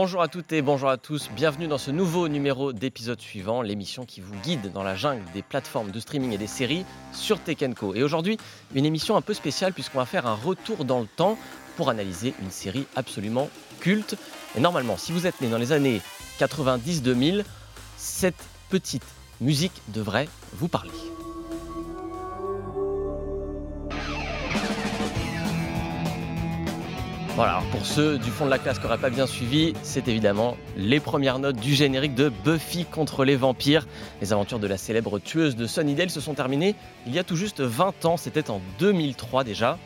Bonjour à toutes et bonjour à tous, bienvenue dans ce nouveau numéro d'épisode suivant, l'émission qui vous guide dans la jungle des plateformes de streaming et des séries sur Tekenko. Et aujourd'hui, une émission un peu spéciale puisqu'on va faire un retour dans le temps pour analyser une série absolument culte. Et normalement, si vous êtes né dans les années 90-2000, cette petite musique devrait vous parler. Voilà, pour ceux du fond de la classe qui n'auraient pas bien suivi, c'est évidemment les premières notes du générique de Buffy contre les vampires. Les aventures de la célèbre tueuse de Sunnydale se sont terminées il y a tout juste 20 ans, c'était en 2003 déjà.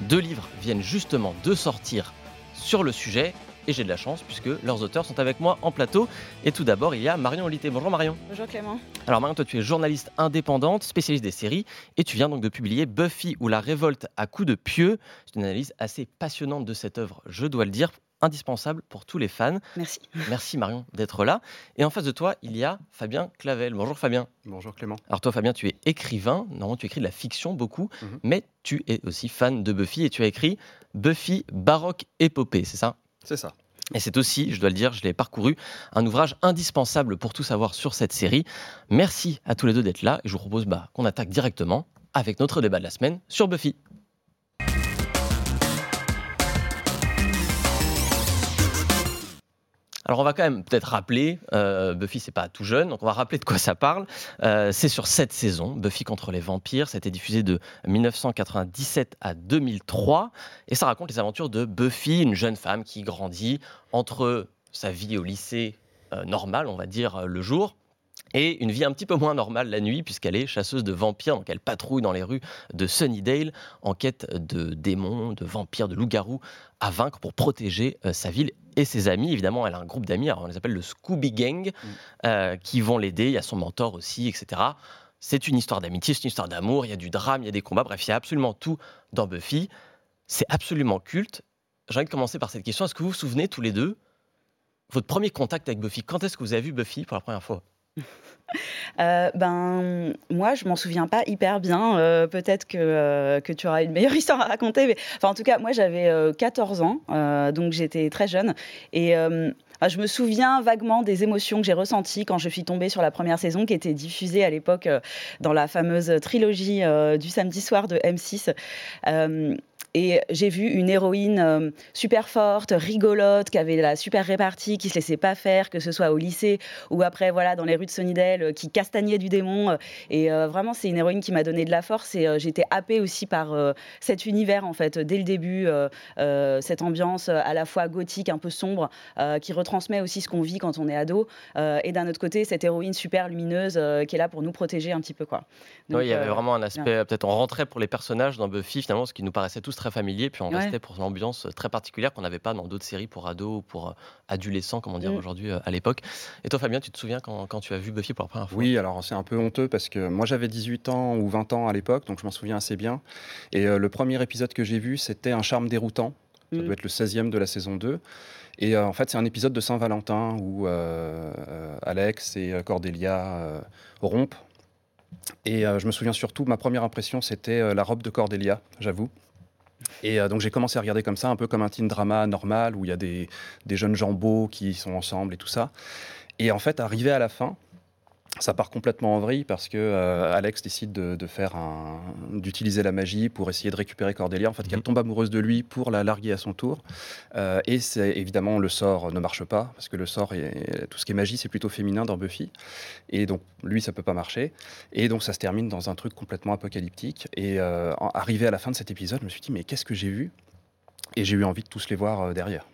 Deux livres viennent justement de sortir sur le sujet et j'ai de la chance puisque leurs auteurs sont avec moi en plateau. Et tout d'abord, il y a Marion Olité. Bonjour Marion. Bonjour Clément. Alors Marion, toi tu es journaliste indépendante, spécialiste des séries et tu viens donc de publier Buffy ou la révolte à coups de pieux. C'est une analyse assez passionnante de cette œuvre, je dois le dire indispensable pour tous les fans. Merci. Merci Marion d'être là. Et en face de toi, il y a Fabien Clavel. Bonjour Fabien. Bonjour Clément. Alors toi Fabien, tu es écrivain. Normalement, tu écris de la fiction beaucoup, Mhm. mais tu es aussi fan de Buffy et tu as écrit Buffy baroque épopée, c'est ça? C'est ça. Et c'est aussi, je dois le dire, je l'ai parcouru, un ouvrage indispensable pour tout savoir sur cette série. Merci à tous les deux d'être là et je vous propose bah, qu'on attaque directement avec notre débat de la semaine sur Buffy. Alors on va quand même peut-être rappeler, euh, Buffy c'est pas tout jeune, donc on va rappeler de quoi ça parle. Euh, c'est sur cette saison, Buffy contre les vampires, c'était diffusé de 1997 à 2003, et ça raconte les aventures de Buffy, une jeune femme qui grandit entre sa vie au lycée euh, normal, on va dire, le jour, et une vie un petit peu moins normale la nuit, puisqu'elle est chasseuse de vampires, donc elle patrouille dans les rues de Sunnydale en quête de démons, de vampires, de loups-garous à vaincre pour protéger euh, sa ville et ses amis. Évidemment, elle a un groupe d'amis, on les appelle le Scooby Gang, euh, qui vont l'aider. Il y a son mentor aussi, etc. C'est une histoire d'amitié, c'est une histoire d'amour, il y a du drame, il y a des combats, bref, il y a absolument tout dans Buffy. C'est absolument culte. J'ai envie de commencer par cette question. Est-ce que vous vous souvenez tous les deux, votre premier contact avec Buffy? Quand est-ce que vous avez vu Buffy pour la première fois? Euh, ben, moi, je m'en souviens pas hyper bien. Euh, Peut-être que, euh, que tu auras une meilleure histoire à raconter. Mais, en tout cas, moi, j'avais euh, 14 ans, donc j'étais très jeune. Et je me souviens vaguement des émotions que j'ai ressenties quand je suis tombée sur la première saison qui était diffusée à l'époque euh, dans la fameuse trilogie euh, du samedi soir de M6. Euh, et j'ai vu une héroïne super forte, rigolote, qui avait la super répartie, qui se laissait pas faire, que ce soit au lycée ou après, voilà, dans les rues de Sunnydale, qui castagnait du démon. Et vraiment, c'est une héroïne qui m'a donné de la force. Et j'étais happée aussi par cet univers, en fait, dès le début, cette ambiance à la fois gothique, un peu sombre, qui retransmet aussi ce qu'on vit quand on est ado. Euh, et d'un autre côté, cette héroïne super lumineuse euh, qui est là pour nous protéger un petit peu, quoi. Donc, Oui, il y avait euh, vraiment un aspect, peut-être on rentrait pour les personnages dans Buffy, finalement, ce qui nous paraissait tous très familier, puis on Ouais. restait pour l'ambiance très particulière qu'on n'avait pas dans d'autres séries pour ados ou pour adolescents, comment dire Mm. aujourd'hui, euh, à l'époque. Et toi, Fabien, tu te souviens quand, quand tu as vu Buffy pour la première fois? Oui, alors c'est un peu honteux parce que moi j'avais 18 ans ou 20 ans à l'époque, donc je m'en souviens assez bien. Et euh, le premier épisode que j'ai vu, c'était Un charme déroutant. Ça Mm. doit être le 16e de la saison 2. Et euh, en fait, c'est un épisode de Saint-Valentin où euh, euh, Alex et Cordelia euh, rompent. Et je me souviens surtout, ma première impression, c'était la robe de Cordelia, j'avoue. Et donc j'ai commencé à regarder comme ça, un peu comme un teen drama normal, où il y a des, des jeunes gens beaux qui sont ensemble et tout ça. Et en fait, arrivé à la fin, ça part complètement en vrille parce que euh, Alex décide de, de faire d'utiliser la magie pour essayer de récupérer Cordelia. En fait, qu'elle Mhm. tombe amoureuse de lui pour la larguer à son tour. Euh, et c'est évidemment le sort ne marche pas parce que le sort est tout ce qui est magie, c'est plutôt féminin dans Buffy. Et donc lui, ça peut pas marcher. Et donc ça se termine dans un truc complètement apocalyptique. Et euh, arrivé à la fin de cet épisode, je me suis dit mais qu'est-ce que j'ai vu? Et j'ai eu envie de tous les voir derrière.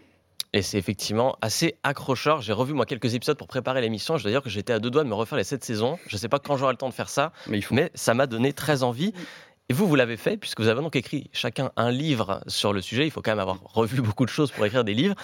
Et c'est effectivement assez accrocheur. J'ai revu moi quelques épisodes pour préparer l'émission. Je dois dire que j'étais à deux doigts de me refaire les sept saisons. Je ne sais pas quand j'aurai le temps de faire ça, Mais il faut. mais ça m'a donné très envie. Et vous, vous l'avez fait, puisque vous avez donc écrit chacun un livre sur le sujet. Il faut quand même avoir revu beaucoup de choses pour écrire des livres.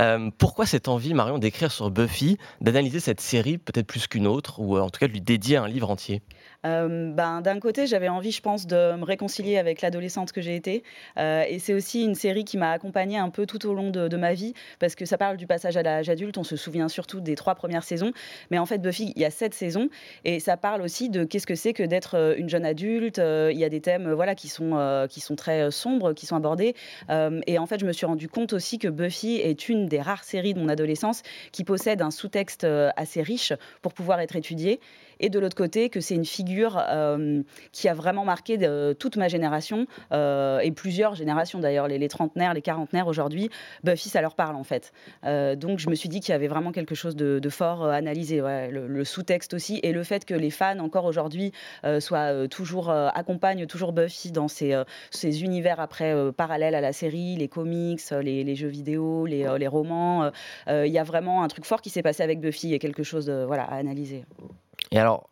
Euh, pourquoi cette envie, Marion, d'écrire sur Buffy, d'analyser cette série peut-être plus qu'une autre, ou euh, en tout cas de lui dédier un livre entier? Euh, ben, D'un côté, j'avais envie, je pense, de me réconcilier avec l'adolescente que j'ai été. Euh, et c'est aussi une série qui m'a accompagnée un peu tout au long de, ma vie, parce que ça parle du passage à l'âge adulte. On se souvient surtout des trois premières saisons. Mais en fait, Buffy, il y a sept saisons. Et ça parle aussi de qu'est-ce que c'est que d'être euh, une jeune adulte. Il y a des thèmes voilà, qui, sont, qui sont très sombres, qui sont abordés. et en fait, je me suis rendu compte aussi que Buffy est une des rares séries de mon adolescence qui possède un sous-texte assez riche pour pouvoir être étudiée et de l'autre côté que c'est une figure euh, qui a vraiment marqué toute ma génération euh, et plusieurs générations d'ailleurs, les, trentenaires, les quarantenaires aujourd'hui, Buffy ça leur parle en fait. Euh, donc je me suis dit qu'il y avait vraiment quelque chose de, fort à analyser, le, sous-texte aussi et le fait que les fans encore aujourd'hui soient toujours accompagnent toujours Buffy dans ces univers après parallèles à la série, les comics, les, jeux vidéo, les, les romans. Il y a vraiment un truc fort qui s'est passé avec Buffy et quelque chose voilà, à analyser. Et alors,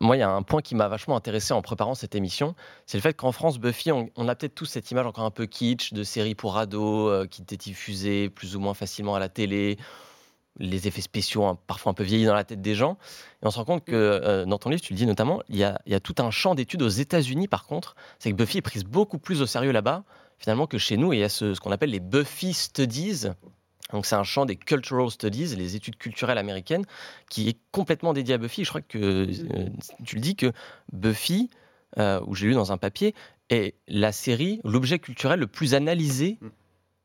moi, il y a un point qui m'a vachement intéressé en préparant cette émission, c'est le fait qu'en France, Buffy, on, a peut-être tous cette image encore un peu kitsch de série pour ados euh, qui était diffusée plus ou moins facilement à la télé, les effets spéciaux hein, parfois un peu vieillis dans la tête des gens. Et on se rend compte que euh, dans ton livre, tu le dis notamment, il y a, tout un champ d'études aux États-Unis par contre, c'est que Buffy est prise beaucoup plus au sérieux là-bas finalement que chez nous. Et il y a ce, ce qu'on appelle les Buffy Studies, donc c'est un champ des cultural studies, les études culturelles américaines, qui est complètement dédié à Buffy. Je crois que euh, tu le dis que Buffy, euh, où j'ai lu dans un papier, est la série, l'objet culturel le plus analysé. Mm.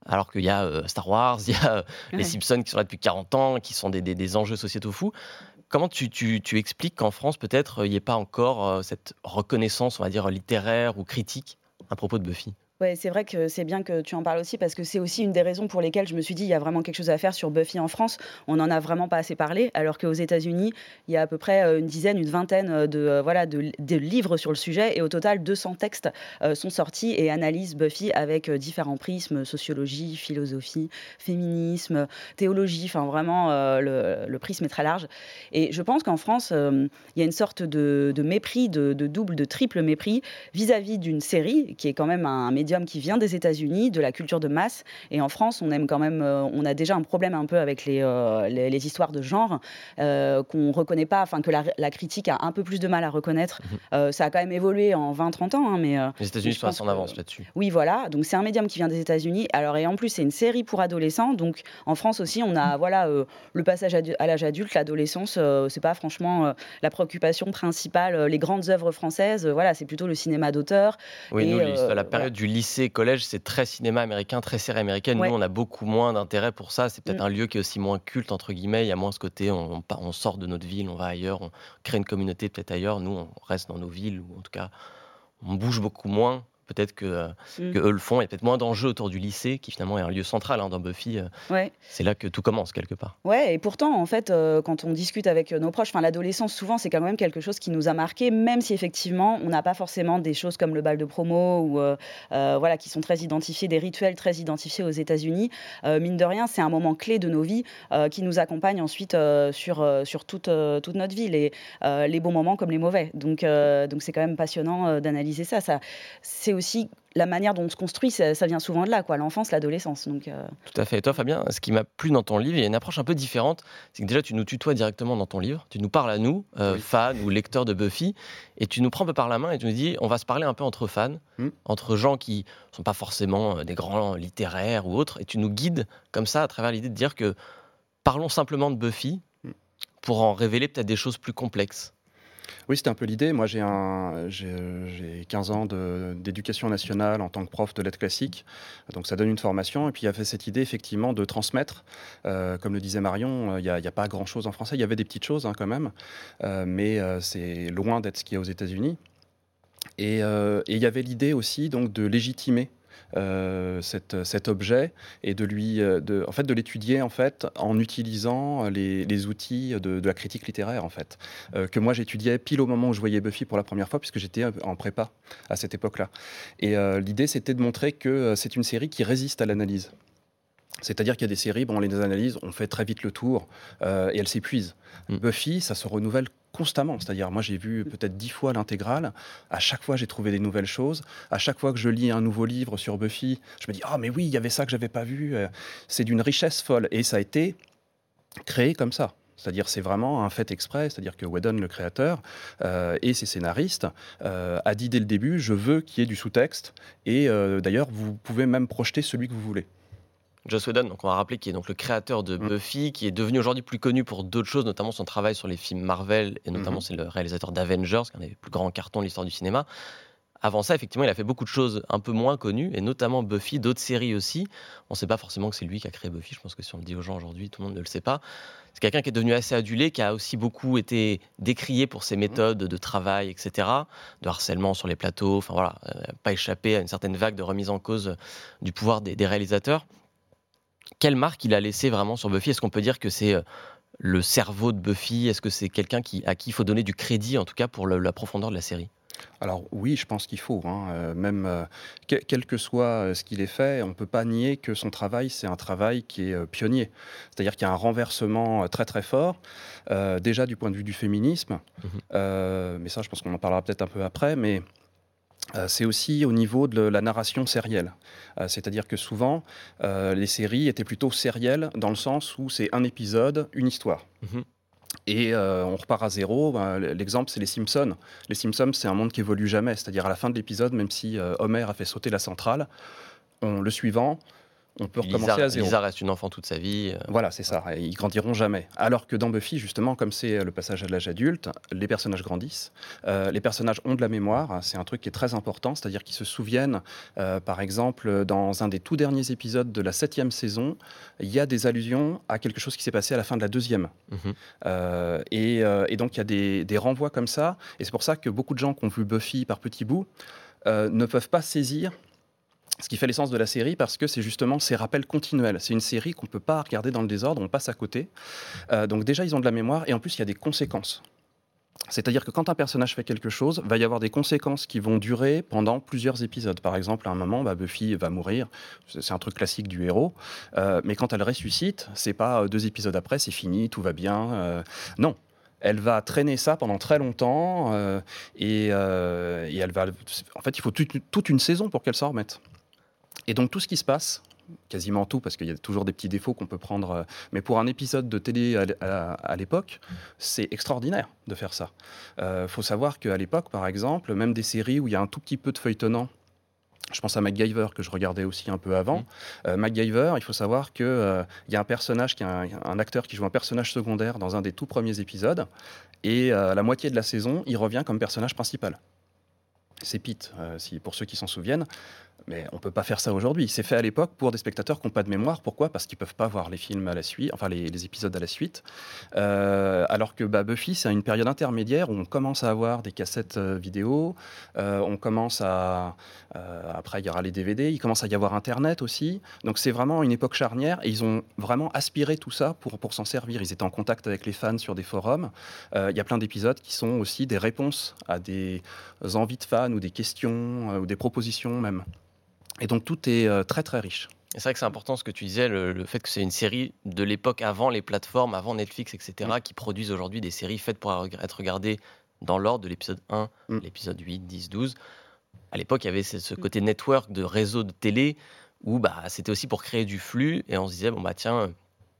Alors qu'il y a euh, Star Wars, il y a les Simpsons qui sont là depuis 40 ans, qui sont des, enjeux sociétaux fous. Comment tu, tu expliques qu'en France, peut-être, il n'y ait pas encore cette reconnaissance, on va dire, littéraire ou critique à propos de Buffy? Ouais, c'est vrai que c'est bien que tu en parles aussi parce que c'est aussi une des raisons pour lesquelles je me suis dit il y a vraiment quelque chose à faire sur Buffy en France. On n'en a vraiment pas assez parlé, alors qu'aux États-Unis, il y a à peu près euh, une dizaine, une vingtaine euh, de, euh, voilà, de, livres sur le sujet et au total 200 textes sont sortis et analysent Buffy avec différents prismes sociologie, philosophie, féminisme, théologie. Enfin, vraiment, le, prisme est très large. Et je pense qu'en France, il y a une sorte de, mépris, de, double, de triple mépris vis-à-vis d'une série qui est quand même un médium qui vient des États-Unis, de la culture de masse. Et en France, on aime quand même, euh, on a déjà un problème un peu avec les, euh, les, histoires de genre euh, qu'on reconnaît pas, enfin que la, critique a un peu plus de mal à reconnaître. Mhm. ça a quand même évolué en 20-30 ans, hein, mais les États-Unis sont en avance là-dessus. Oui, voilà. Donc c'est un médium qui vient des États-Unis. Alors et en plus c'est une série pour adolescents. Donc en France aussi, on a voilà le passage à l'âge adulte, l'adolescence. c'est pas franchement la préoccupation principale. les grandes œuvres françaises, voilà, c'est plutôt le cinéma d'auteur. Oui, nous, la période du lycée, collège, c'est très cinéma américain, très série américaine. Nous, on a beaucoup moins d'intérêt pour ça. C'est peut-être mm. un lieu qui est aussi moins culte, entre guillemets. Il y a moins ce côté, on, on, sort de notre ville, on va ailleurs, on crée une communauté peut-être ailleurs. Nous, on reste dans nos villes, ou en tout cas, on bouge beaucoup moins peut-être que, euh, mm. eux le font. Il y a peut-être moins d'enjeux autour du lycée, qui finalement est un lieu central hein, dans Buffy. Euh, c'est là que tout commence quelque part. Ouais, et pourtant, en fait, euh, quand on discute avec nos proches, l'adolescence, souvent, c'est quand même quelque chose qui nous a marqué, même si effectivement, on n'a pas forcément des choses comme le bal de promo ou voilà, qui sont très identifiés, des rituels très identifiés aux États-Unis. mine de rien, c'est un moment clé de nos vies qui nous accompagne ensuite sur, sur toute, toute notre vie, les, les bons moments comme les mauvais. Donc, donc c'est quand même passionnant d'analyser ça. ça c'est aussi la manière dont on se construit, ça, vient souvent de là, quoi, l'enfance, l'adolescence. Donc, euh. Tout à fait. Et toi, Fabien, ce qui m'a plu dans ton livre, il y a une approche un peu différente. C'est que déjà, tu nous tutoies directement dans ton livre. Tu nous parles à nous, euh, fans ou lecteurs de Buffy, et tu nous prends un peu par la main et tu nous dis, on va se parler un peu entre fans, hmm. entre gens qui ne sont pas forcément euh, des grands littéraires ou autres, et tu nous guides comme ça à travers l'idée de dire que parlons simplement de Buffy hmm. pour en révéler peut-être des choses plus complexes. Oui, c'était un peu l'idée. Moi, j'ai, un, j'ai, 15 ans d'éducation nationale en tant que prof de lettres classiques. Donc, ça donne une formation. Et puis, il y avait cette idée, effectivement, de transmettre. Euh, comme le disait Marion, il n'y a, pas grand-chose en français. Il y avait des petites choses, hein, quand même. Euh, mais euh, c'est loin d'être ce qu'il y a aux États-Unis. Et il y avait l'idée aussi donc, de légitimer euh, cet objet et de lui, euh, de, en fait, de l'étudier en fait en utilisant les, outils de, la critique littéraire en fait euh, que moi j'étudiais pile au moment où je voyais Buffy pour la première fois puisque j'étais en prépa à cette époque-là. Et l'idée c'était de montrer que c'est une série qui résiste à l'analyse. C'est-à-dire qu'il y a des séries, bon, on les analyse, on fait très vite le tour et elles s'épuisent. Mm. Buffy, ça se renouvelle constamment. C'est-à-dire, moi, j'ai vu peut-être dix fois l'intégrale. À chaque fois, j'ai trouvé des nouvelles choses. À chaque fois que je lis un nouveau livre sur Buffy, je me dis, ah, mais oui, il y avait ça que j'avais pas vu. Euh, c'est d'une richesse folle. Et ça a été créé comme ça. C'est-à-dire, c'est vraiment un fait exprès. C'est-à-dire que Whedon, le créateur, euh, et ses scénaristes, euh, a dit dès le début je veux qu'il y ait du sous-texte. Et euh, d'ailleurs, vous pouvez même projeter celui que vous voulez. Joss Whedon, donc on va rappeler, qui est donc le créateur de mm. Buffy, qui est devenu aujourd'hui plus connu pour d'autres choses, notamment son travail sur les films Marvel, et notamment mm-hmm. c'est le réalisateur d'Avengers, qui est un des plus grands cartons de l'histoire du cinéma. Avant ça, effectivement, il a fait beaucoup de choses un peu moins connues, et notamment Buffy, d'autres séries aussi. On ne sait pas forcément que c'est lui qui a créé Buffy. Je pense que si on le dit aux gens aujourd'hui, tout le monde ne le sait pas. C'est quelqu'un qui est devenu assez adulé, qui a aussi beaucoup été décrié pour ses méthodes de travail, etc., de harcèlement sur les plateaux. Enfin voilà, euh, pas échappé à une certaine vague de remise en cause du pouvoir des, réalisateurs. Quelle marque il a laissé vraiment sur Buffy? Est-ce qu'on peut dire que c'est euh, le cerveau de Buffy? Est-ce que c'est quelqu'un qui, à qui il faut donner du crédit, en tout cas pour la profondeur de la série? Alors oui, je pense qu'il faut. Hein, euh, même euh, quel que soit ce qu'il ait fait, on ne peut pas nier que son travail, c'est un travail qui est pionnier. C'est-à-dire qu'il y a un renversement très très fort, déjà du point de vue du féminisme. Mhm. mais ça, je pense qu'on en parlera peut-être un peu après. Mais c'est aussi au niveau de la narration sérielle. C'est-à-dire que souvent, les séries étaient plutôt sérielles dans le sens où c'est un épisode, une histoire. Mhm. Et euh, on repart à zéro. Ben, l'exemple, c'est les Simpsons. Les Simpsons, c'est un monde qui évolue jamais. C'est-à-dire à la fin de l'épisode, même si euh, Homer a fait sauter la centrale, on, le suivant, on peut recommencer à zéro. Lisa reste une enfant toute sa vie. Euh. Voilà, c'est ça. Ils grandiront jamais. Alors que dans Buffy, justement, comme c'est le passage à l'âge adulte, les personnages grandissent. Euh, les personnages ont de la mémoire. C'est un truc qui est très important, c'est-à-dire qu'ils se souviennent. Euh, par exemple, dans un des tout derniers épisodes de la septième saison, il y a des allusions à quelque chose qui s'est passé à la fin de la deuxième. Mhm. et, donc, il y a des, des renvois comme ça. Et c'est pour ça que beaucoup de gens qui ont vu Buffy par petits bouts ne peuvent pas saisir ce qui fait l'essence de la série parce que c'est justement ces rappels continuels. C'est une série qu'on ne peut pas regarder dans le désordre, on passe à côté. Euh, donc déjà, ils ont de la mémoire et en plus, il y a des conséquences. C'est-à-dire que quand un personnage fait quelque chose, va y avoir des conséquences qui vont durer pendant plusieurs épisodes. Par exemple, à un moment, bah, Buffy va mourir. C'est un truc classique du héros. Euh, mais quand elle ressuscite, c'est pas euh, deux épisodes après, c'est fini, tout va bien. non, elle va traîner ça pendant très longtemps et, elle va. En fait, il faut toute une saison pour qu'elle s'en remette. Et donc tout ce qui se passe, quasiment tout, parce qu'il y a toujours des petits défauts qu'on peut prendre, euh, mais pour un épisode de télé à, l'époque, c'est extraordinaire de faire ça. Il euh, faut savoir qu'à l'époque, par exemple, même des séries où il y a un tout petit peu de feuilletonnant, je pense à MacGyver que je regardais aussi un peu avant. Mmh. Euh, MacGyver, il faut savoir qu'il y a un personnage, qui a un, acteur qui joue un personnage secondaire dans un des tout premiers épisodes, et à la moitié de la saison, il revient comme personnage principal. C'est Pete, si, pour ceux qui s'en souviennent. Mais on ne peut pas faire ça aujourd'hui. C'est fait à l'époque pour des spectateurs qui n'ont pas de mémoire. Pourquoi? Parce qu'ils ne peuvent pas voir les films à la suite, enfin les, épisodes à la suite. Euh, alors que bah, Buffy, c'est une période intermédiaire où on commence à avoir des cassettes euh, vidéo, euh, on commence à... après, il y aura les DVD, il commence à y avoir Internet aussi. Donc c'est vraiment une époque charnière et ils ont vraiment aspiré tout ça pour, pour s'en servir. Ils étaient en contact avec les fans sur des forums. Il y a plein d'épisodes qui sont aussi des réponses à des envies de fans ou des questions ou des propositions même. Et donc tout est euh, très très riche. C'est vrai que c'est important ce que tu disais, le, fait que c'est une série de l'époque avant les plateformes, avant Netflix, etc., mm. qui produisent aujourd'hui des séries faites pour être regardées dans l'ordre de l'épisode 1, mm. l'épisode 8, 10, 12. À l'époque, il y avait ce, côté network de réseau de télé où bah, c'était aussi pour créer du flux et on se disait, bon bah tiens,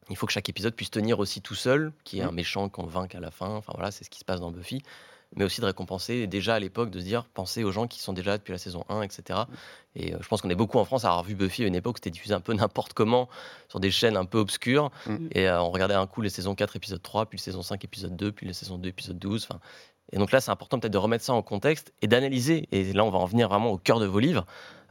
il faut que chaque épisode puisse tenir aussi tout seul, qu'il y ait mm. un méchant qu'on vainque à la fin. Enfin voilà, c'est ce qui se passe dans Buffy mais aussi de récompenser déjà à l'époque, de se dire, pensez aux gens qui sont déjà là depuis la saison 1, etc. Et euh, je pense qu'on est beaucoup en France à avoir vu Buffy à une époque, c'était diffusé un peu n'importe comment sur des chaînes un peu obscures. Mm. Et euh, on regardait un coup les saisons 4, épisode 3, puis les saisons 5, épisode 2, puis les saisons 2, épisode 12. Et donc là, c'est important peut-être de remettre ça en contexte et d'analyser. Et là, on va en venir vraiment au cœur de vos livres.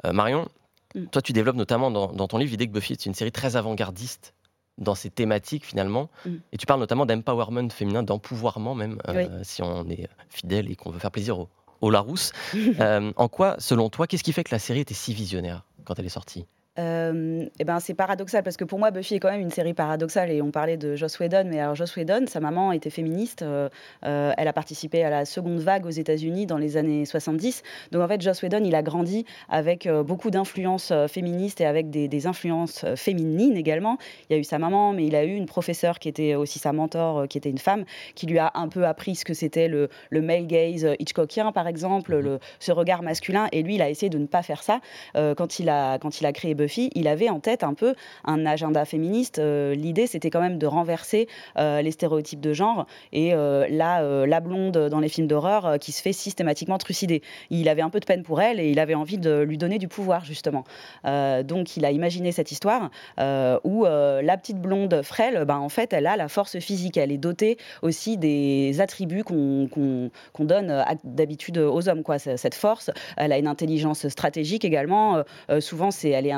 Euh, Marion, mm. toi, tu développes notamment dans, dans ton livre l'idée que Buffy est une série très avant-gardiste dans ces thématiques finalement. Mm. Et tu parles notamment d'empowerment féminin, d'empouvoirment même, euh, si on est fidèle et qu'on veut faire plaisir au, au Larousse. Euh, en quoi, selon toi, qu'est-ce qui fait que la série était si visionnaire quand elle est sortie? Euh, eh ben c'est paradoxal parce que pour moi Buffy est quand même une série paradoxale et on parlait de Joss Whedon mais alors Joss Whedon sa maman était féministe euh, euh, elle a participé à la seconde vague aux États-Unis dans les années 70 donc en fait Joss Whedon il a grandi avec beaucoup d'influences féministes et avec des, influences féminines également. Il y a eu sa maman mais il a eu une professeure qui était aussi sa mentor qui était une femme qui lui a un peu appris ce que c'était le, le, male gaze Hitchcockien par exemple mhm. le, ce regard masculin. Et lui il a essayé de ne pas faire ça. Quand il a quand il a créé Buffy, il avait en tête un peu un agenda féministe. L'idée, c'était quand même de renverser les stéréotypes de genre et la, la blonde dans les films d'horreur qui se fait systématiquement trucider. Il avait un peu de peine pour elle et il avait envie de lui donner du pouvoir, justement. donc, il a imaginé cette histoire où la petite blonde frêle, ben, en fait, elle a la force physique. Elle est dotée aussi des attributs qu'on donne d'habitude aux hommes, quoi. Cette force, elle a une intelligence stratégique également. Euh, euh, souvent, c'est elle, est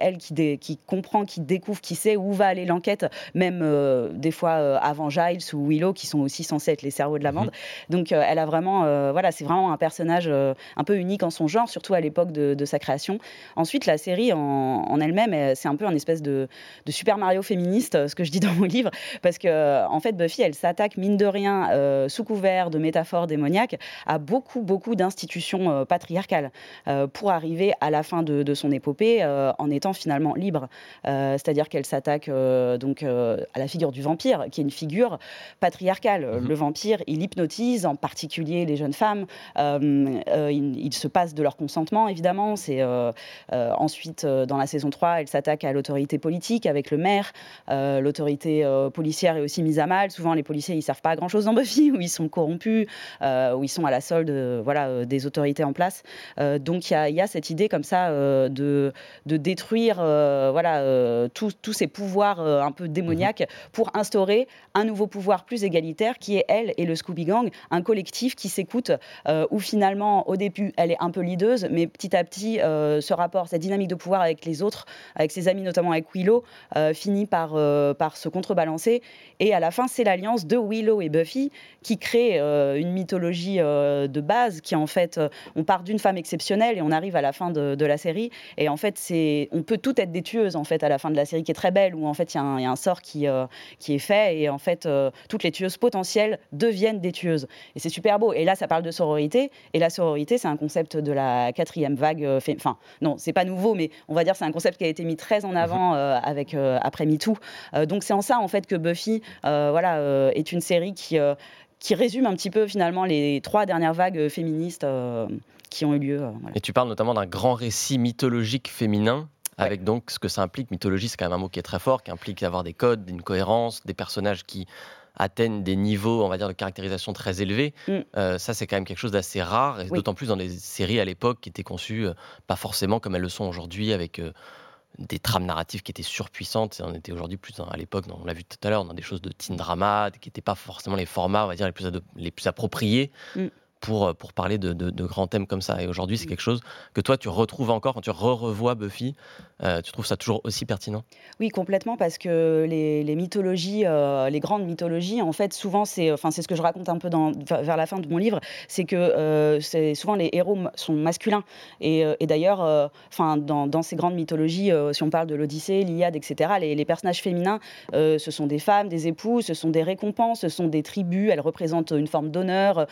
elle qui, qui, comprend, qui découvre, qui sait où va aller l'enquête, même euh, des fois avant Giles ou Willow, qui sont aussi censés être les cerveaux de la bande. Mhm. Donc, elle a vraiment, voilà, c'est vraiment un personnage un peu unique en son genre, surtout à l'époque de, sa création. Ensuite, la série en, elle-même, c'est un peu un espèce de, de, Super Mario féministe, ce que je dis dans mon livre, parce que en fait, Buffy, elle s'attaque mine de rien, sous couvert de métaphores démoniaques, à beaucoup, beaucoup d'institutions patriarcales pour arriver à la fin de, son épopée euh, en étant finalement libre. Euh, c'est-à-dire qu'elle s'attaque euh, donc à la figure du vampire, qui est une figure patriarcale. Mhm. Le vampire, il hypnotise, en particulier les jeunes femmes. il, se passe de leur consentement, évidemment. C'est ensuite dans la saison 3, elle s'attaque à l'autorité politique avec le maire. l'autorité policière est aussi mise à mal. Souvent, les policiers, ils servent pas à grand chose dans Buffy, où ils sont corrompus, où ils sont à la solde, voilà, des autorités en place. donc il y, a cette idée comme ça euh, de, de, détruire euh, voilà, euh, tous ces pouvoirs un peu démoniaques mhm. pour instaurer un nouveau pouvoir plus égalitaire qui est elle et le Scooby Gang, un collectif qui s'écoute, où finalement au début elle est un peu leaduse, mais petit à petit ce rapport, cette dynamique de pouvoir avec les autres, avec ses amis notamment avec Willow, finit par, par se contrebalancer. Et à la fin, c'est l'alliance de Willow et Buffy qui crée une mythologie de base qui en fait, on part d'une femme exceptionnelle et on arrive à la fin de, la série. Et en fait, c'est, on peut tout être des tueuses en fait à la fin de la série qui est très belle, où en fait il y, a un sort qui, euh, qui est fait et en fait euh, toutes les tueuses potentielles deviennent des tueuses. Et c'est super beau. Et là, ça parle de sororité. Et la sororité, c'est un concept de la quatrième vague. Euh, enfin, non, c'est pas nouveau, mais on va dire c'est un concept qui a été mis très en avant mhm. avec après MeToo. donc c'est en ça en fait que Buffy, voilà, est une série qui qui résume un petit peu finalement les trois dernières vagues féministes qui ont eu lieu. Euh, Et tu parles notamment d'un grand récit mythologique féminin avec donc ce que ça implique. Mythologie, c'est quand même un mot qui est très fort, qui implique d'avoir des codes, une cohérence, des personnages qui atteignent des niveaux, on va dire, de caractérisation très élevés. Mm. Euh, ça, c'est quand même quelque chose d'assez rare, et d'autant plus dans les séries à l'époque qui étaient conçues euh, pas forcément comme elles le sont aujourd'hui, avec des trames narratives qui étaient surpuissantes. on était aujourd'hui plus à l'époque, on l'a vu tout à l'heure, dans des choses de teen drama, qui n'étaient pas forcément les formats, on va dire, les plus, les plus appropriés. Mm pour, euh, pour parler de, de, grands thèmes comme ça. Et aujourd'hui, c'est mm. quelque chose que toi, tu retrouves encore quand tu re-revois Buffy. Euh, tu trouves ça toujours aussi pertinent? Oui, complètement, parce que les, les mythologies, euh, les grandes mythologies, en fait, souvent, c'est enfin, ce que je raconte un peu dans, vers la fin de mon livre, c'est que c'est souvent les héros sont masculins. Et, et d'ailleurs, enfin, dans, dans, ces grandes mythologies, si on parle de l'Odyssée, l'Iliade, etc., les, les, personnages féminins, ce sont des femmes, des époux, ce sont des récompenses, ce sont des tribus, elles représentent une forme d'honneur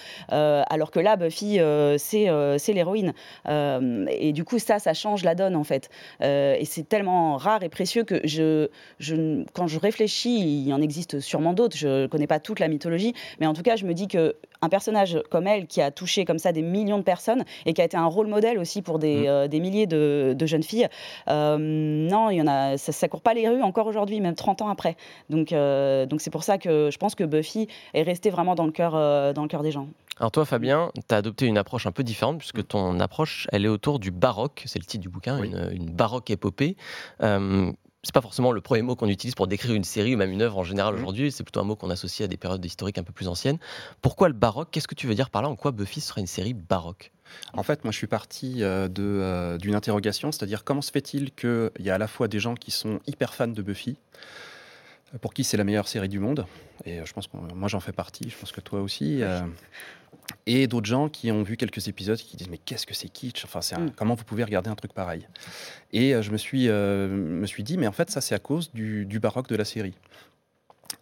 alors que là, Buffy, euh, euh, c'est l'héroïne. Euh, et du coup, ça, ça change la donne, en fait. et c'est tellement rare et précieux que je, quand je réfléchis, il y en existe sûrement d'autres, je ne connais pas toute la mythologie, mais en tout cas, je me dis que un personnage comme elle, qui a touché comme ça des millions de personnes et qui a été un rôle modèle aussi pour des, mm. des milliers de, jeunes filles, non, il y en a, ça, ne court pas les rues encore aujourd'hui, même 30 ans après. Donc, donc c'est pour ça que je pense que Buffy est restée vraiment dans le cœur, dans le cœur des gens. Alors toi, Fabien, tu as adopté une approche un peu différente, puisque ton approche, elle est autour du baroque, c'est le titre du bouquin, une, baroque épopée. Euh, c'est pas forcément le premier mot qu'on utilise pour décrire une série ou même une œuvre en général mmh. aujourd'hui, c'est plutôt un mot qu'on associe à des périodes historiques un peu plus anciennes. Pourquoi le baroque? Qu'est-ce que tu veux dire par là? En quoi Buffy serait une série baroque? En fait, moi, je suis parti euh, euh, d'une interrogation, c'est-à-dire comment se fait-il qu'il y a à la fois des gens qui sont hyper fans de Buffy, pour qui c'est la meilleure série du monde. Et euh, je pense que moi j'en fais partie, je pense que toi aussi. Euh, et d'autres gens qui ont vu quelques épisodes qui disent mais qu'est-ce que c'est kitsch? Enfin, c'est mm. comment vous pouvez regarder un truc pareil? Et euh, je me suis, me suis dit mais en fait ça c'est à cause du, du baroque de la série.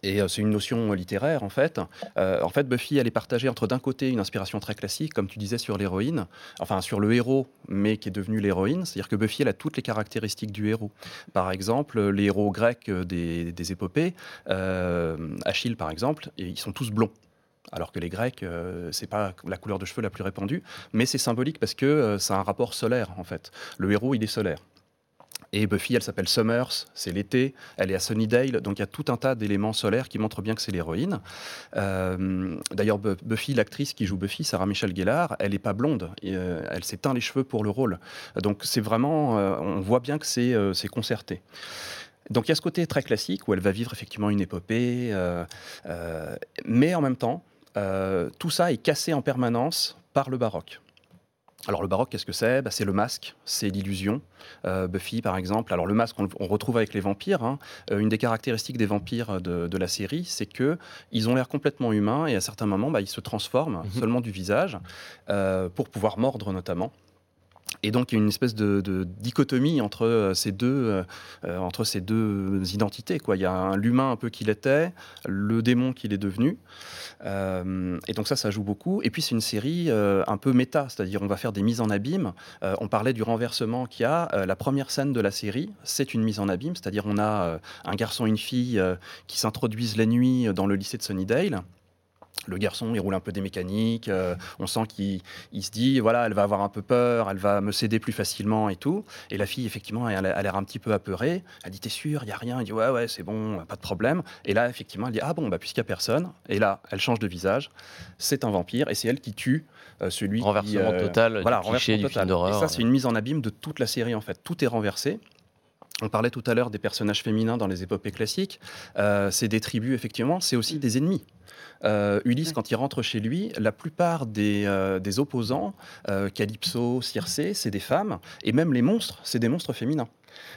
Et euh, c'est une notion littéraire en fait. Euh, en fait, Buffy, elle est partagée entre d'un côté une inspiration très classique, comme tu disais sur l'héroïne, enfin sur le héros, mais qui est devenu l'héroïne. C'est-à-dire que Buffy, elle a toutes les caractéristiques du héros. Par exemple, les héros grecs des, épopées, euh, Achille par exemple, ils sont tous blonds. Alors que les Grecs, c'est pas la couleur de cheveux la plus répandue, mais c'est symbolique parce que c'est un rapport solaire en fait. Le héros, il est solaire. Et Buffy, elle s'appelle Summers, c'est l'été, elle est à Sunnydale, donc il y a tout un tas d'éléments solaires qui montrent bien que c'est l'héroïne. Euh, d'ailleurs, Buffy, l'actrice qui joue Buffy, Sarah Michelle Gellar, elle n'est pas blonde, euh, elle s'est teint les cheveux pour le rôle. Donc c'est vraiment, euh, on voit bien que c'est concerté. Donc il y a ce côté très classique où elle va vivre effectivement une épopée, mais en même temps, tout ça est cassé en permanence par le baroque. Alors le baroque, qu'est-ce que c'est? Bah, C'est le masque, c'est l'illusion. Euh, Buffy, par exemple. Alors le masque, on, retrouve avec les vampires. Hein. Euh, une des caractéristiques des vampires de, la série, c'est que ils ont l'air complètement humains et à certains moments, bah, ils se transforment mhm. seulement du visage euh, pour pouvoir mordre notamment. Et donc, il y a une espèce de, dichotomie entre euh, ces deux, euh, euh, entre ces deux identités. Il y a l'humain un peu qu'il était, le démon qu'il est devenu. et donc ça, ça joue beaucoup. Et puis, c'est une série un peu méta, c'est-à-dire on va faire des mises en abîme. on parlait du renversement qu'il y a. la première scène de la série, c'est une mise en abîme, c'est-à-dire on a un garçon et une fille qui s'introduisent la nuit dans le lycée de Sunnydale le garçon, il roule un peu des mécaniques. Euh, on sent qu'il se dit, voilà, elle va avoir un peu peur, elle va me céder plus facilement et tout. Et la fille, effectivement, elle a l'air un petit peu apeurée. Elle dit, t'es sûr, il y a rien? Il dit, ouais, ouais, c'est bon, pas de problème. Et là, effectivement, elle dit, ah bon, bah puisqu'il y a personne. Et là, elle change de visage. C'est un vampire et c'est elle qui tue euh, celui renversement qui, total, voilà, renversement du film d'horreur. Et ça, c'est une mise en abîme de toute la série en fait. Tout est renversé. On parlait tout à l'heure des personnages féminins dans les épopées classiques. Euh, c'est des tribus, effectivement, c'est aussi des ennemis. Euh, Ulysse, quand il rentre chez lui, la plupart des, euh, opposants, euh, Calypso, Circé, c'est des femmes, et même les monstres, c'est des monstres féminins.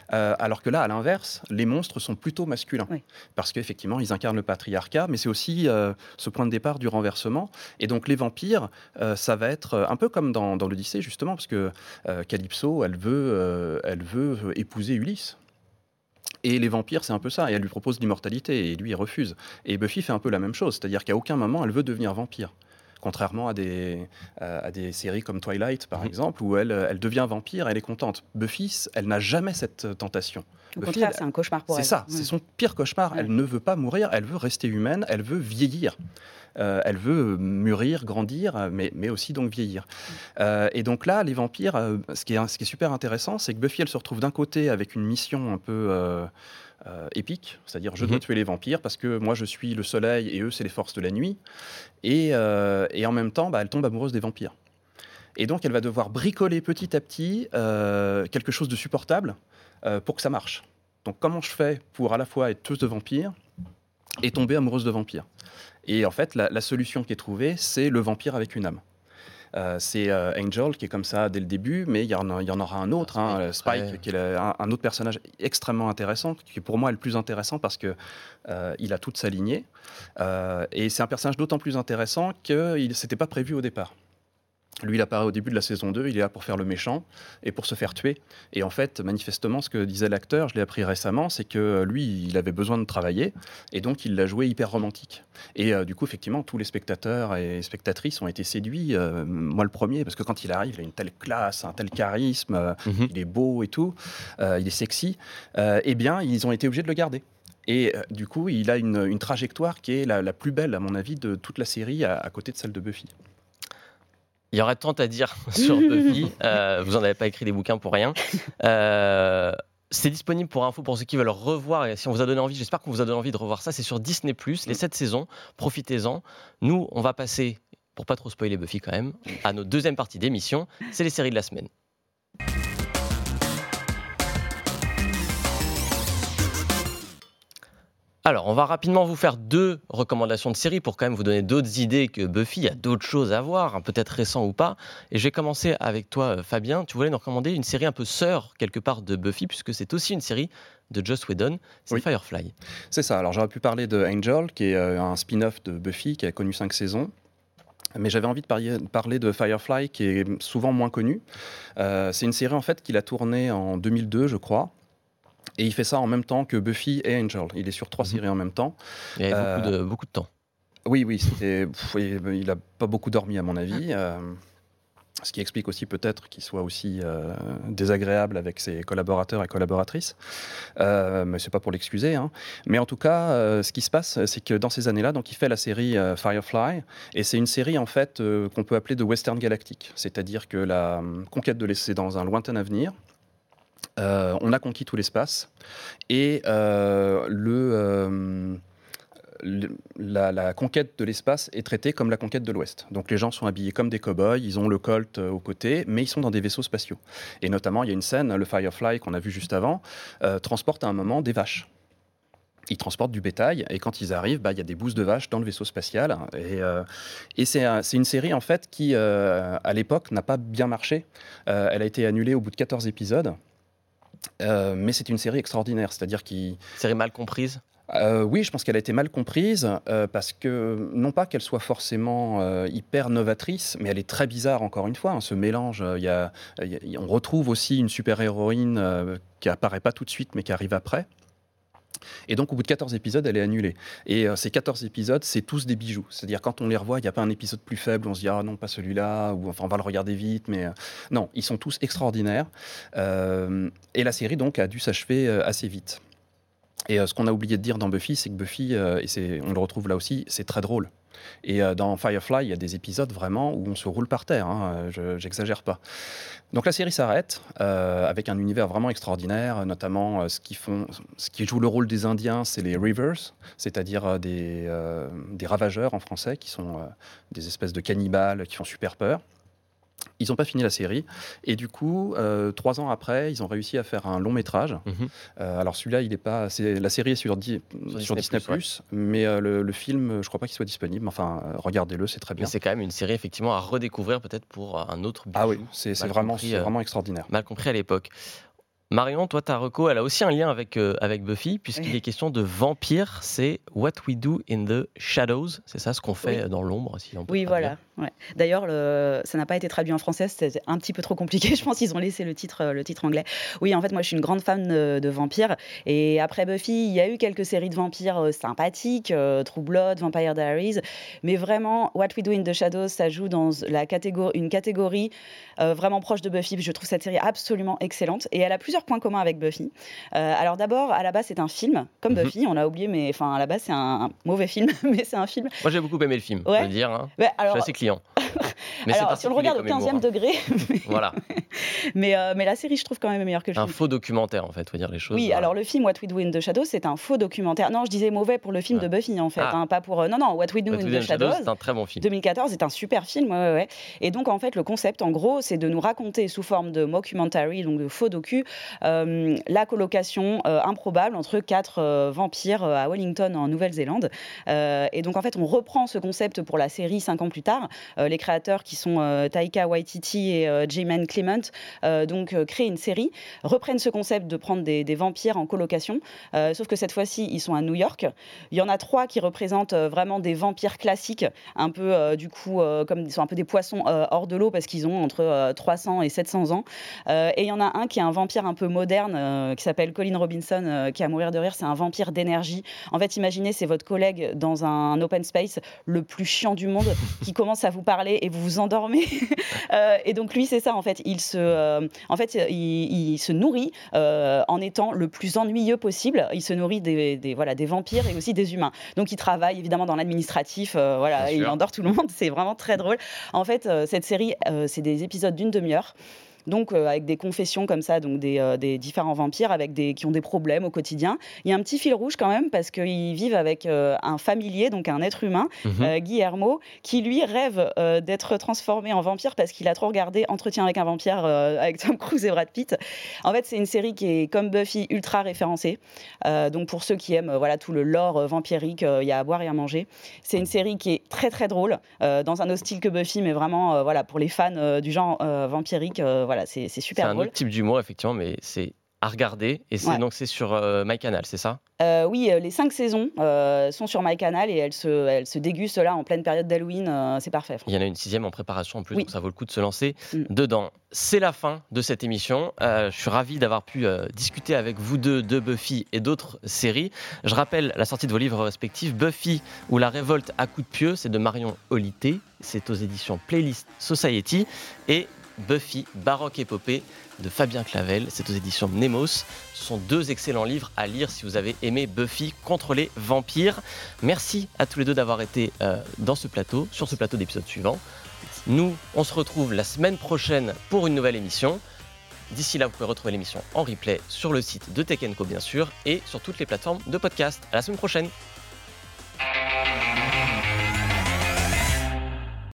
Alors que là, à l'inverse, les monstres sont plutôt masculins. Parce qu'effectivement, ils incarnent le patriarcat, mais c'est aussi ce point de départ du renversement. Et donc, les vampires, ça va être un peu comme dans, dans l'Odyssée, justement, parce que Calypso, elle veut, elle veut épouser Ulysse. Et les vampires, c'est un peu ça. Et elle lui propose l'immortalité et lui, il refuse. Et Buffy fait un peu la même chose. C'est-à-dire qu'à aucun moment, elle veut devenir vampire. Contrairement à des, euh, à des séries comme Twilight, par exemple, où elle, elle devient vampire, elle est contente. Buffy, elle n'a jamais cette tentation. Au contraire, c'est un cauchemar pour elle. C'est ça, c'est son pire cauchemar. Elle ne veut pas mourir, elle veut rester humaine, elle veut vieillir. Euh, elle veut mûrir, grandir, mais, mais aussi donc vieillir. Euh, et donc là, les vampires, euh, ce, qui est, ce qui est super intéressant, c'est que Buffy, elle se retrouve d'un côté avec une mission un peu... épique, c'est-à-dire je dois mhm. tuer les vampires parce que moi je suis le soleil et eux c'est les forces de la nuit, et, et en même temps bah, elle tombe amoureuse des vampires. Et donc elle va devoir bricoler petit à petit quelque chose de supportable pour que ça marche. Donc comment je fais pour à la fois être tueuse de vampires et tomber amoureuse de vampires? Et en fait, la, solution qui est trouvée, c'est le vampire avec une âme. Euh, c'est euh, Angel qui est comme ça dès le début, mais il y, en, y en aura un autre, hein, Spike, qui est un, autre personnage extrêmement intéressant, qui pour moi est le plus intéressant parce que euh, il a toute sa lignée. et c'est un personnage d'autant plus intéressant qu'il ne s'était pas prévu au départ. Lui, il apparaît au début de la saison 2, il est là pour faire le méchant et pour se faire tuer. Et en fait, manifestement, ce que disait l'acteur, je l'ai appris récemment, c'est que lui, il avait besoin de travailler et donc il l'a joué hyper romantique. Et euh, du coup, effectivement, tous les spectateurs et spectatrices ont été séduits, euh, moi le premier, parce que quand il arrive, il a une telle classe, un tel charisme, euh, mhm. il est beau et tout, il est sexy. eh bien, ils ont été obligés de le garder. Et du coup, il a une, trajectoire qui est la, plus belle, à mon avis, de toute la série, à côté de celle de Buffy. Il y aurait tant à dire sur Buffy. Euh, vous n'en avez pas écrit des bouquins pour rien. Euh, c'est disponible pour info pour ceux qui veulent revoir. Et si on vous a donné envie, j'espère qu'on vous a donné envie de revoir ça. C'est sur Disney, les 7 saisons. Profitez-en. Nous, on va passer, pour pas trop spoiler Buffy quand même, à notre deuxième partie d'émission. C'est les séries de la semaine. Alors, on va rapidement vous faire deux recommandations de séries pour quand même vous donner d'autres idées que Buffy. Il y a d'autres choses à voir, hein, peut-être récents ou pas. Et je vais commencer avec toi, euh, Fabien. Tu voulais nous recommander une série un peu sœur, quelque part, de Buffy, puisque c'est aussi une série de Joss Whedon, c'est Firefly. C'est ça. Alors, j'aurais pu parler de Angel, qui est euh, un spin-off de Buffy, qui a connu cinq saisons. Mais j'avais envie de parler de Firefly, qui est souvent moins connu. Euh, c'est une série en fait qu'il a tournée en 2002, je crois. Et il fait ça en même temps que Buffy et Angel. Il est sur trois mhm. séries en même temps. Il y a beaucoup, de, beaucoup de temps. Oui, oui. il n'a pas beaucoup dormi, à mon avis. Euh, ce qui explique aussi peut-être qu'il soit aussi euh, désagréable avec ses collaborateurs et collaboratrices. Euh, mais c'est pas pour l'excuser. Hein. Mais en tout cas, euh, ce qui se passe, c'est que dans ces années-là, donc il fait la série Firefly, et c'est une série en fait qu'on peut appeler de western galactique, c'est-à-dire que la conquête de l'essai dans un lointain avenir. On a conquis tout l'espace et le la, conquête de l'espace est traitée comme la conquête de l'Ouest. Donc les gens sont habillés comme des cow-boys, ils ont le Colt euh, au côté, mais ils sont dans des vaisseaux spatiaux. Et notamment, il y a une scène, le Firefly qu'on a vu juste avant, euh, transporte à un moment des vaches ils transportent du bétail et quand ils arrivent, bah, il y a des bouses de vaches dans le vaisseau spatial. Et, euh, c'est une série en fait qui, à l'époque, n'a pas bien marché. elle a été annulée au bout de 14 épisodes. Mais c'est une série extraordinaire, c'est-à-dire qui... Série mal comprise euh, oui, je pense qu'elle a été mal comprise euh, parce que, non pas qu'elle soit forcément euh, hyper novatrice, mais elle est très bizarre encore une fois. Hein, ce mélange, on retrouve aussi une super-héroïne qui apparaît pas tout de suite mais qui arrive après. Et donc, au bout de 14 épisodes, elle est annulée. Et ces 14 épisodes, c'est tous des bijoux. C'est-à-dire, quand on les revoit, il n'y a pas un épisode plus faible, on se dit, ah non, pas celui-là, ou enfin, on va le regarder vite, mais non, ils sont tous extraordinaires. et la série, donc, a dû s'achever assez vite. Et euh, ce qu'on a oublié de dire dans Buffy, c'est que Buffy, euh, et on le retrouve là aussi, c'est très drôle. Et euh, dans Firefly, il y a des épisodes vraiment où on se roule par terre, hein, j'exagère pas. Donc la série s'arrête avec un univers vraiment extraordinaire, notamment ce, qui font, ce qui joue le rôle des Indiens, c'est les Rivers, c'est-à-dire des, des, ravageurs en français, qui sont des espèces de cannibales qui font super peur. Ils n'ont pas fini la série. Et du coup, euh, trois ans après, ils ont réussi à faire un long métrage. Mhm. Euh, alors celui-là, il est pas. la série est sur, sur, Disney, mais euh, le, film, je crois pas qu'il soit disponible. Enfin, regardez-le, c'est très bien. C'est quand même une série effectivement à redécouvrir peut-être pour un autre. ah oui, c'est vraiment, vraiment extraordinaire. Mal compris à l'époque. Marion, toi, ta reco, elle a aussi un lien avec, euh, avec Buffy, puisqu'il est question de vampires. C'est What We Do in the Shadows. C'est ça ce qu'on fait dans l'ombre, si on peut Oui, voilà. D'ailleurs, ça n'a pas été traduit en français, c'était un petit peu trop compliqué. Je pense qu'ils ont laissé le titre, euh, le titre anglais. Oui, en fait, moi, je suis une grande fan de, vampires. Et après Buffy, il y a eu quelques séries de vampires euh, sympathiques, True Blood, Vampire Diaries. Mais vraiment, What We Do in the Shadows, ça joue dans la catégorie, une catégorie vraiment proche de Buffy. Je trouve cette série absolument excellente. Et elle a plusieurs points communs avec Buffy. Euh, alors d'abord, à la base, c'est un film, comme mhm. Buffy, on a oublié, mais enfin, à la base, c'est un, mauvais film, mais c'est un film. Moi, j'ai beaucoup aimé le film, je veux dire. Hein. alors... Je suis assez client. mais alors, si on le regarde au 15e degré. voilà. mais, euh, mais la série, je trouve quand même meilleure que le un film. Un faux documentaire, en fait, faut dire les choses. Oui, alors le film What We Do in the Shadows, c'est un faux documentaire. Non, je disais mauvais pour le film de Buffy, en fait, ah. hein, pas pour. Euh, non, non, What We Do in the Shadows. C'est un très bon film. 2014, c'est un super film, ouais, ouais, Et donc, en fait, le concept, en gros, c'est de nous raconter sous forme de mockumentary, donc de faux docu, la colocation euh, improbable entre quatre euh, vampires euh, à Wellington en Nouvelle-Zélande. et donc en fait, on reprend ce concept pour la série cinq ans plus tard. les créateurs qui sont Taika Waititi et J-Man Clement donc créent une série, reprennent ce concept de prendre des, vampires en colocation, sauf que cette fois-ci, ils sont à New York. Il y en a trois qui représentent vraiment des vampires classiques, un peu du coup comme sont un peu des poissons hors de l'eau parce qu'ils ont entre 300 et 700 ans. et il y en a un qui est un vampire un peu moderne euh, qui s'appelle Colin Robinson, euh, qui a à mourir de rire. C'est un vampire d'énergie. En fait, imaginez, c'est votre collègue dans un open space le plus chiant du monde qui commence à vous parler et vous vous endormez. Euh, et donc lui, c'est ça en fait. Il se, en fait, il, se nourrit en étant le plus ennuyeux possible. Il se nourrit des, voilà des vampires et aussi des humains. Donc il travaille évidemment dans l'administratif. voilà, il endort tout le monde. C'est vraiment très drôle. En fait, cette série, c'est des épisodes d'une demi-heure donc euh, avec des confessions comme ça, donc des, euh, différents vampires avec des, qui ont des problèmes au quotidien. Il y a un petit fil rouge quand même parce qu'ils vivent avec euh, un familier, donc un être humain, mhm. Guillermo, qui lui rêve d'être transformé en vampire parce qu'il a trop regardé Entretien avec un vampire avec Tom Cruise et Brad Pitt. En fait, c'est une série qui est comme Buffy ultra référencée. donc pour ceux qui aiment voilà tout le lore vampirique, il y a à boire et à manger. C'est une série qui est très très drôle dans un autre style que Buffy, mais vraiment voilà pour les fans du genre vampirique voilà, c'est super C'est un autre type d'humour, effectivement, mais c'est à regarder. Et donc c'est sur euh, MyCanal, c'est ça? Euh, Oui, euh, les cinq saisons sont sur MyCanal et elles se, elles se dégustent là en pleine période d'Halloween. c'est parfait. Il y en a une sixième en préparation en plus, donc ça vaut le coup de se lancer mm. dedans. C'est la fin de cette émission. je suis ravi d'avoir pu discuter avec vous deux de Buffy et d'autres séries. Je rappelle la sortie de vos livres respectifs Buffy ou La révolte à coups de pieux, c'est de Marion Olité. C'est aux éditions Playlist Society. Et Buffy, Baroque Épopée de Fabien Clavel. C'est aux éditions Nemos. Ce sont deux excellents livres à lire si vous avez aimé Buffy contre les vampires. Merci à tous les deux d'avoir été euh, dans ce plateau, sur ce plateau d'épisode suivant. Nous, on se retrouve la semaine prochaine pour une nouvelle émission. D'ici là, vous pouvez retrouver l'émission en replay sur le site de Tech bien sûr et sur toutes les plateformes de podcast. À la semaine prochaine.